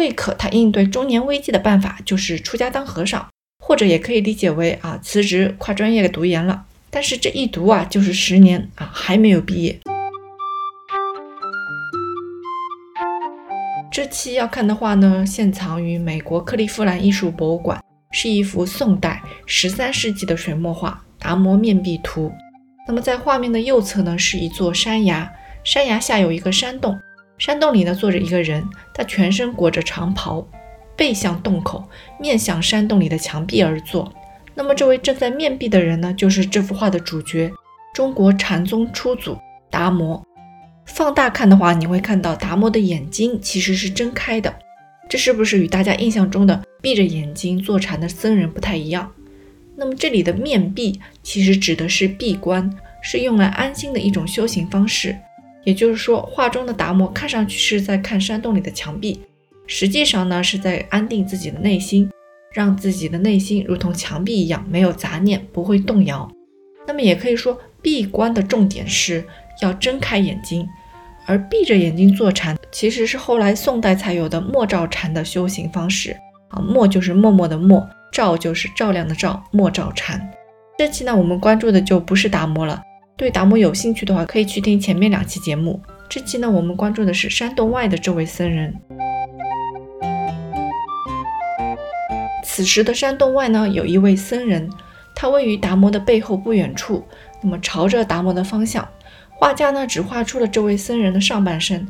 慧可他应对中年危机的办法就是出家当和尚，或者也可以理解为啊辞职跨专业读研了。但是这一读啊就是十年啊还没有毕业。这期要看的话呢，现藏于美国克利夫兰艺术博物馆，是一幅宋代十三世纪的水墨画《达摩面壁图》。那么在画面的右侧呢，是一座山崖，山崖下有一个山洞，山洞里呢坐着一个人，他全身裹着长袍，背向洞口，面向山洞里的墙壁而坐。那么这位正在面壁的人呢，就是这幅画的主角——中国禅宗初祖达摩。放大看的话，你会看到达摩的眼睛其实是睁开的，这是不是与大家印象中的闭着眼睛坐禅的僧人不太一样？那么这里的面壁其实指的是闭关，是用来安心的一种修行方式。也就是说，画中的达摩看上去是在看山洞里的墙壁，实际上呢是在安定自己的内心。让自己的内心如同墙壁一样没有杂念，不会动摇。那么也可以说，闭关的重点是要睁开眼睛，而闭着眼睛坐禅其实是后来宋代才有的默照禅的修行方式啊。默就是默默的默，照就是照亮的照，默照禅。这期呢，我们关注的就不是达摩了。对达摩有兴趣的话，可以去听前面两期节目。这期呢，我们关注的是山洞外的这位僧人。此时的山洞外呢，有一位僧人，他位于达摩的背后不远处，那么朝着达摩的方向。画家呢，只画出了这位僧人的上半身，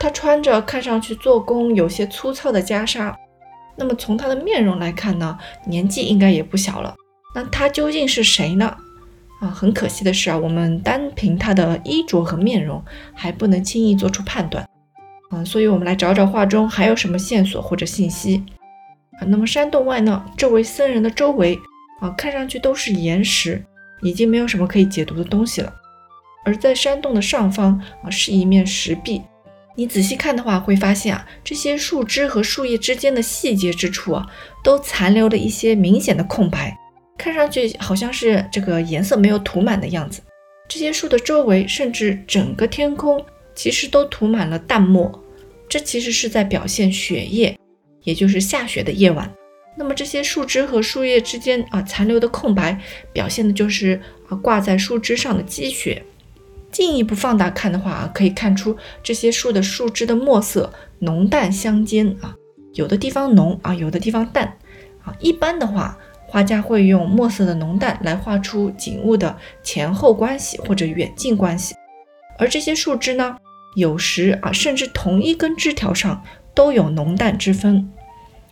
他穿着看上去做工有些粗糙的袈裟。那么从他的面容来看呢，年纪应该也不小了。那他究竟是谁呢？啊，很可惜的是啊，我们单凭他的衣着和面容还不能轻易做出判断。嗯，所以我们来找找画中还有什么线索或者信息。啊，那么山洞外呢？这位僧人的周围啊，看上去都是岩石，已经没有什么可以解读的东西了。而在山洞的上方啊，是一面石壁。你仔细看的话，会发现啊，这些树枝和树叶之间的细节之处啊，都残留了一些明显的空白，看上去好像是这个颜色没有涂满的样子。这些树的周围，甚至整个天空，其实都涂满了淡墨，这其实是在表现雪夜。也就是下雪的夜晚，那么这些树枝和树叶之间啊残留的空白，表现的就是啊挂在树枝上的积雪。进一步放大看的话啊，可以看出这些树的树枝的墨色浓淡相间啊，有的地方浓啊，有的地方淡啊。一般的话，画家会用墨色的浓淡来画出景物的前后关系或者远近关系，而这些树枝呢，有时啊甚至同一根枝条上都有浓淡之分。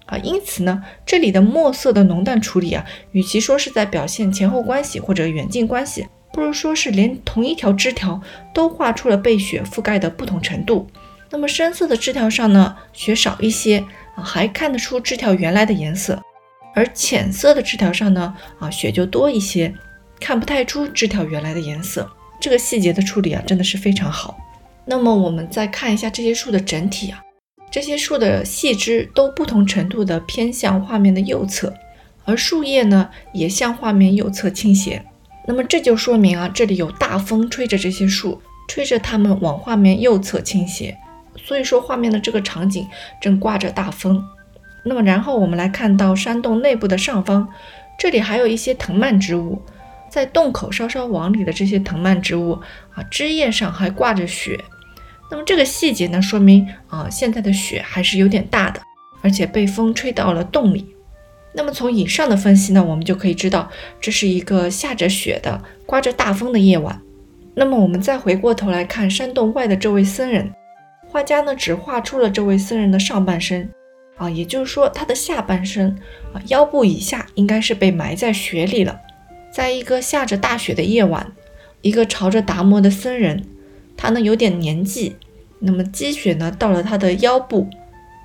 啊，因此呢，这里的墨色的浓淡处理啊，与其说是在表现前后关系或者远近关系，不如说是连同一条枝条都画出了被雪覆盖的不同程度。那么深色的枝条上呢，雪少一些啊，还看得出枝条原来的颜色；而浅色的枝条上呢，啊，雪就多一些，看不太出枝条原来的颜色。这个细节的处理啊，真的是非常好。那么我们再看一下这些树的整体啊。这些树的细枝都不同程度的偏向画面的右侧，而树叶呢也向画面右侧倾斜。那么这就说明啊，这里有大风吹着这些树，吹着它们往画面右侧倾斜。所以说画面的这个场景正刮着大风。那么然后我们来看到山洞内部的上方，这里还有一些藤蔓植物，在洞口稍稍往里的这些藤蔓植物啊，枝叶上还挂着雪。那么这个细节呢，说明啊，现在的雪还是有点大的，而且被风吹到了洞里。那么从以上的分析呢，我们就可以知道，这是一个下着雪的、刮着大风的夜晚。那么我们再回过头来看山洞外的这位僧人，画家呢只画出了这位僧人的上半身，啊，也就是说他的下半身啊腰部以下应该是被埋在雪里了。在一个下着大雪的夜晚，一个朝着达摩的僧人。他呢有点年纪，那么积雪呢到了他的腰部。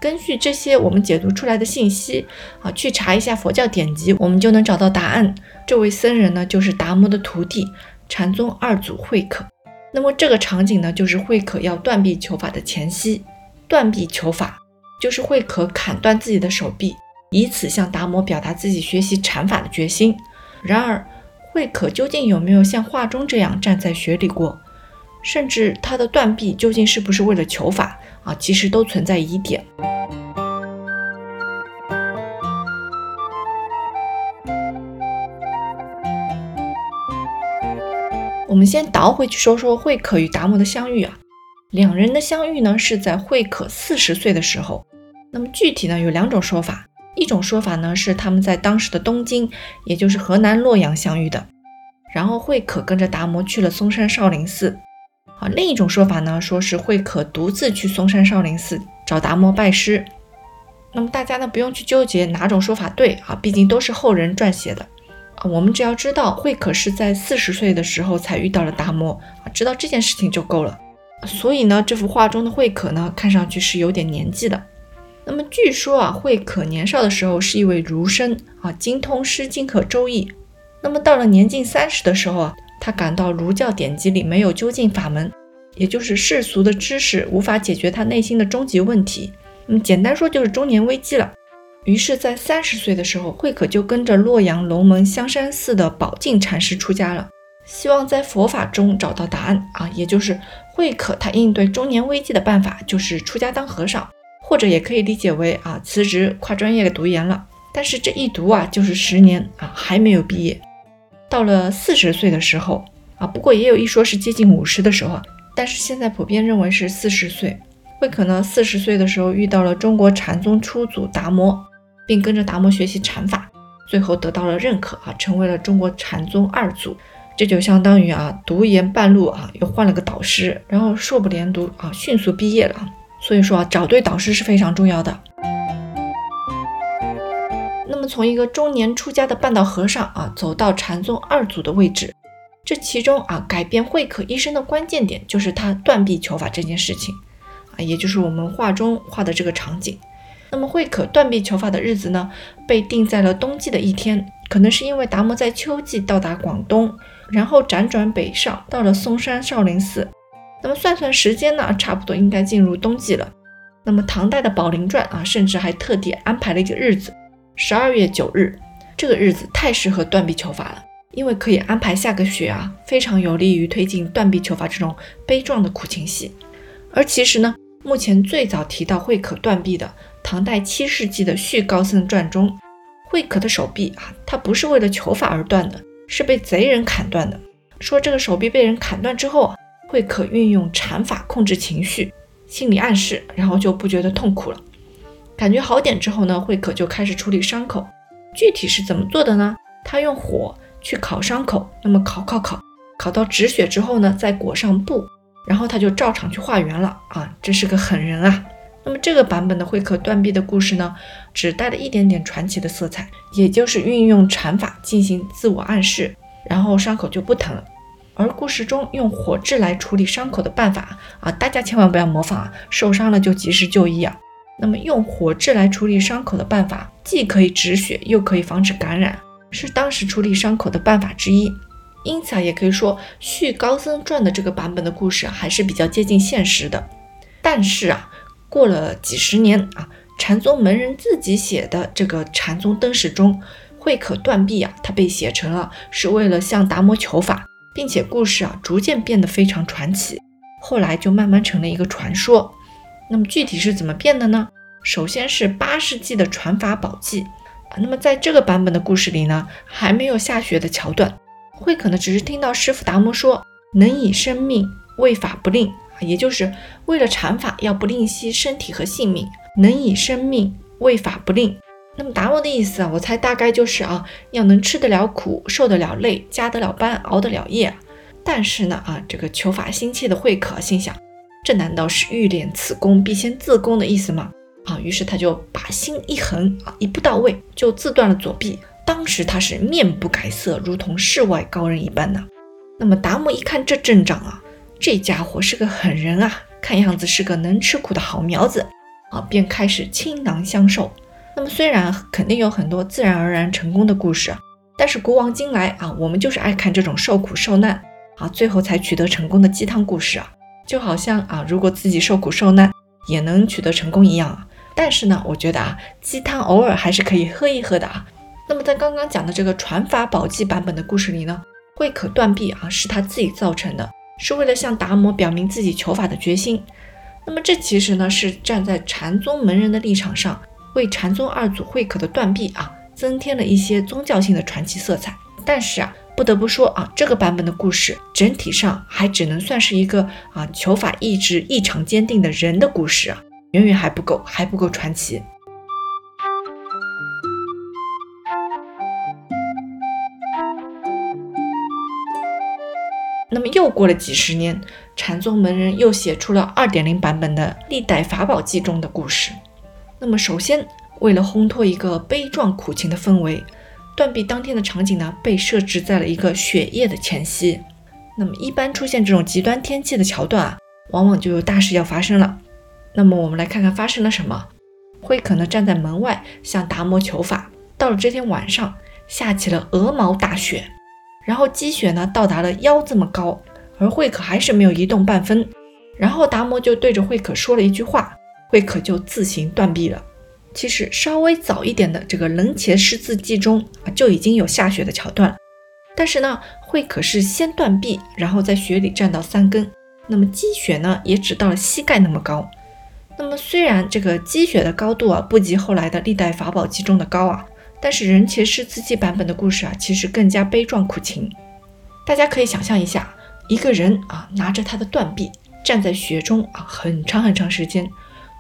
根据这些我们解读出来的信息啊，去查一下佛教典籍，我们就能找到答案。这位僧人呢就是达摩的徒弟禅宗二祖慧可。那么这个场景呢就是慧可要断臂求法的前夕。断臂求法就是慧可砍断自己的手臂以此向达摩表达自己学习禅法的决心。然而慧可究竟有没有像画中这样站在雪里过？甚至他的断臂究竟是不是为了求法？啊其实都存在疑点。我们先倒回去说说慧可与达摩的相遇啊。两人的相遇呢，是在慧可四十岁的时候。那么具体呢，有两种说法。一种说法呢，是他们在当时的东京，也就是河南洛阳相遇的。然后慧可跟着达摩去了嵩山少林寺。啊，另一种说法呢，说是慧可独自去嵩山少林寺找达摩拜师。那么大家呢，不用去纠结哪种说法对啊，毕竟都是后人撰写的。啊，我们只要知道慧可是在四十岁的时候才遇到了达摩啊，知道这件事情就够了。所以呢，这幅画中的慧可呢，看上去是有点年纪的。那么据说啊，慧可年少的时候是一位儒生啊，精通《诗经》和《周易》。那么到了年近三十的时候啊，他感到儒教典籍里没有究竟法门，也就是世俗的知识无法解决他内心的终极问题。那么简单说就是中年危机了。于是，在三十岁的时候，慧可就跟着洛阳龙门香山寺的宝镜禅师出家了，希望在佛法中找到答案啊。也就是慧可他应对中年危机的办法就是出家当和尚，或者也可以理解为啊辞职跨专业读研了。但是这一读啊就是十年啊还没有毕业。到了四十岁的时候啊，不过也有一说是接近五十的时候，但是现在普遍认为是四十岁。慧可呢四十岁的时候遇到了中国禅宗初祖达摩。并跟着达摩学习禅法，最后得到了认可啊，成为了中国禅宗二祖。这就相当于啊，读研半路啊，又换了个导师，然后硕不连读啊，迅速毕业了。所以说啊，找对导师是非常重要的。那么从一个中年出家的半道和尚啊，走到禅宗二祖的位置，这其中啊，改变慧可一生的关键点就是他断臂求法这件事情啊，也就是我们画中画的这个场景。那么慧可断臂求法的日子呢，被定在了冬季的一天，可能是因为达摩在秋季到达广东，然后辗转北上，到了嵩山少林寺。那么算算时间呢，差不多应该进入冬季了。那么唐代的《宝林传》啊，甚至还特地安排了一个日子，十二月九日，这个日子太适合断臂求法了，因为可以安排下个雪啊，非常有利于推进断臂求法这种悲壮的苦情戏。而其实呢，目前最早提到慧可断臂的。唐代七世纪的《续高僧传》中，慧可的手臂啊，他不是为了求法而断的，是被贼人砍断的。说这个手臂被人砍断之后啊，慧可运用禅法控制情绪，心理暗示，然后就不觉得痛苦了。感觉好点之后呢，慧可就开始处理伤口。具体是怎么做的呢？他用火去烤伤口，那么烤烤烤，烤到止血之后呢，再裹上布，然后他就照常去化缘了啊！这是个狠人啊！那么这个版本的慧可断臂的故事呢，只带了一点点传奇的色彩，也就是运用禅法进行自我暗示，然后伤口就不疼了。而故事中用火炙来处理伤口的办法啊，大家千万不要模仿啊，受伤了就及时就医啊。那么用火炙来处理伤口的办法，既可以止血，又可以防止感染，是当时处理伤口的办法之一。因此啊，也可以说《续高僧传》的这个版本的故事还是比较接近现实的。但是啊。过了几十年啊，禅宗门人自己写的这个禅宗灯史中，慧可断臂啊，它被写成了是为了向达摩求法，并且故事啊逐渐变得非常传奇，后来就慢慢成了一个传说。那么具体是怎么变的呢？首先是八世纪的传法宝记啊，那么在这个版本的故事里呢，还没有下雪的桥段，慧可呢只是听到师傅达摩说，能以生命为法不令。也就是为了禅法，要不吝惜身体和性命，能以生命为法不吝。那么达摩的意思啊，我猜大概就是啊，要能吃得了苦，受得了累，加得了班，熬得了夜。但是呢啊，这个求法心切的慧可心想，这难道是欲练此功必先自宫的意思吗？啊，于是他就把心一横啊，一步到位，就自断了左臂。当时他是面不改色，如同世外高人一般呢。那么达摩一看这阵仗啊。这家伙是个狠人啊，看样子是个能吃苦的好苗子啊，便开始倾囊相授。那么虽然肯定有很多自然而然成功的故事，但是古往今来啊，我们就是爱看这种受苦受难啊，最后才取得成功的鸡汤故事啊，就好像啊，如果自己受苦受难也能取得成功一样啊。但是呢，我觉得啊，鸡汤偶尔还是可以喝一喝的啊。那么在刚刚讲的这个传法宝记版本的故事里呢，慧可断臂啊，是他自己造成的。是为了向达摩表明自己求法的决心。那么这其实呢是站在禅宗门人的立场上，为禅宗二祖慧可的断臂啊增添了一些宗教性的传奇色彩。但是啊，不得不说啊，这个版本的故事整体上还只能算是一个啊求法意志异常坚定的人的故事啊，远远还不够，还不够传奇。那么又过了几十年，禅宗门人又写出了二点零版本的《历代法宝记》中的故事。那么首先，为了烘托一个悲壮苦情的氛围，断臂当天的场景呢被设置在了一个雪夜的前夕。那么一般出现这种极端天气的桥段啊，往往就有大事要发生了。那么我们来看看发生了什么。慧可呢站在门外向达摩求法。到了这天晚上，下起了鹅毛大雪。然后积雪呢到达了腰这么高，而慧可还是没有移动半分。然后达摩就对着慧可说了一句话，慧可就自行断臂了。其实稍微早一点的这个《楞伽师字记》中就已经有下雪的桥段，但是呢，慧可是先断臂，然后在雪里站到三更，那么积雪呢也只到了膝盖那么高。那么虽然这个积雪的高度啊不及后来的历代法宝记中的高啊。但是人前世自记版本的故事啊，其实更加悲壮苦情。大家可以想象一下，一个人啊拿着他的断臂站在雪中啊，很长很长时间，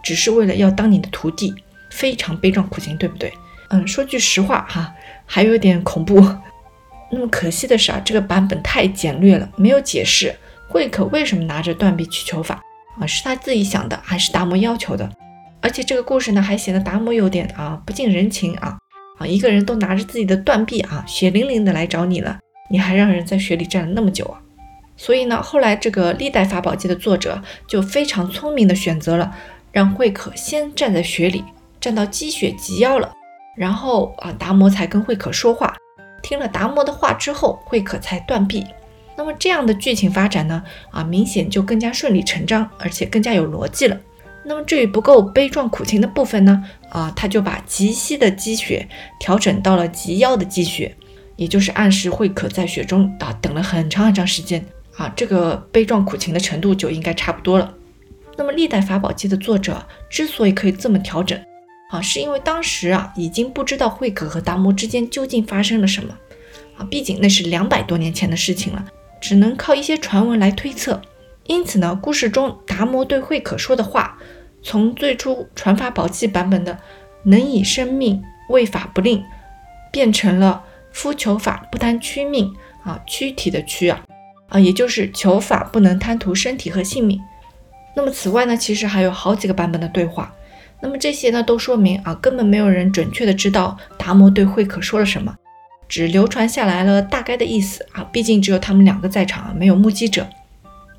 只是为了要当你的徒弟，非常悲壮苦情，对不对？嗯，说句实话哈，还有点恐怖。那么可惜的是啊，这个版本太简略了，没有解释慧可为什么拿着断臂去求法啊，是他自己想的，还是达摩要求的？而且这个故事呢，还显得达摩有点啊不近人情啊。啊，一个人都拿着自己的断臂啊，血淋淋的来找你了，你还让人在雪里站了那么久啊！所以呢，后来这个历代法宝记的作者就非常聪明的选择了，让慧可先站在雪里，站到积雪及腰了，然后啊，达摩才跟慧可说话，听了达摩的话之后，慧可才断臂。那么这样的剧情发展呢，啊，明显就更加顺理成章，而且更加有逻辑了。那么至于不够悲壮苦情的部分呢？啊，他就把极膝的积雪调整到了极腰的积雪，也就是暗示慧可在雪中啊等了很长很长时间啊，这个悲壮苦情的程度就应该差不多了。那么历代法宝记的作者之所以可以这么调整啊，是因为当时啊已经不知道慧可和达摩之间究竟发生了什么啊，毕竟那是两百多年前的事情了，只能靠一些传闻来推测。因此呢，故事中达摩对慧可说的话。从最初传法宝记版本的“能以生命为法不令”，变成了“夫求法不贪躯命”啊，躯体的躯啊啊，也就是求法不能贪图身体和性命。那么此外呢，其实还有好几个版本的对话。那么这些呢，都说明啊，根本没有人准确的知道达摩对慧可说了什么，只流传下来了大概的意思啊。毕竟只有他们两个在场，没有目击者。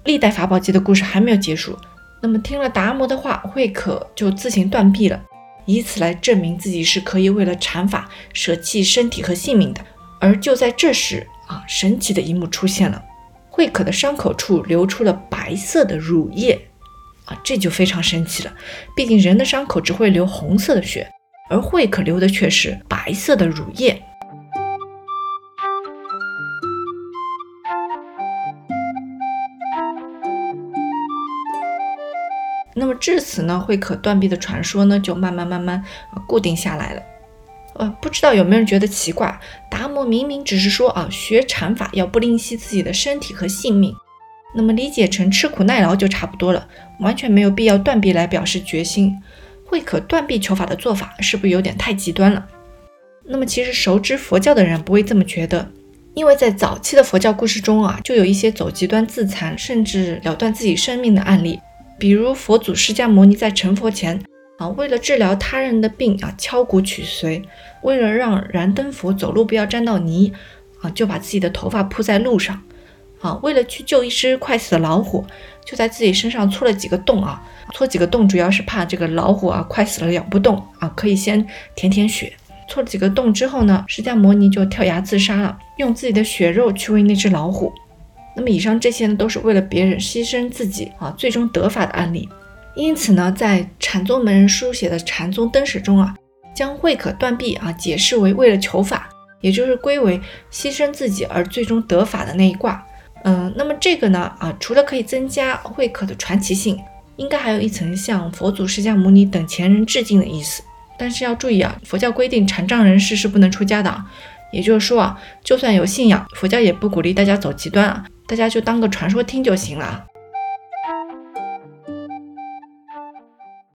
历代法宝记的故事还没有结束。那么听了达摩的话，慧可就自行断臂了，以此来证明自己是可以为了禅法舍弃身体和性命的。而就在这时啊，神奇的一幕出现了，慧可的伤口处流出了白色的乳液啊，这就非常神奇了。毕竟人的伤口只会流红色的血，而慧可流的却是白色的乳液。至此呢，慧可断臂的传说呢，就慢慢慢慢固定下来了。呃，不知道有没有人觉得奇怪？达摩明明只是说啊，学禅法要不吝惜自己的身体和性命，那么理解成吃苦耐劳就差不多了，完全没有必要断臂来表示决心。慧可断臂求法的做法是不是有点太极端了？那么其实熟知佛教的人不会这么觉得，因为在早期的佛教故事中啊，就有一些走极端自残，甚至了断自己生命的案例。比如佛祖释迦牟尼在成佛前啊，为了治疗他人的病啊，敲骨取髓；为了让燃灯佛走路不要沾到泥啊，就把自己的头发铺在路上啊；为了去救一只快死的老虎，就在自己身上戳了几个洞啊，戳几个洞主要是怕这个老虎啊快死了咬不动啊，可以先舔舔血。戳了几个洞之后呢，释迦牟尼就跳崖自杀了，用自己的血肉去喂那只老虎。那么以上这些呢，都是为了别人牺牲自己啊，最终得法的案例。因此呢，在禅宗门人书写的禅宗灯史中啊，将慧可断臂啊解释为为了求法，也就是归为牺牲自己而最终得法的那一卦。嗯，那么这个呢啊，除了可以增加慧可的传奇性，应该还有一层向佛祖释迦牟尼等前人致敬的意思。但是要注意啊，佛教规定禅障人士是不能出家的。也就是说啊，就算有信仰，佛教也不鼓励大家走极端啊，大家就当个传说听就行了。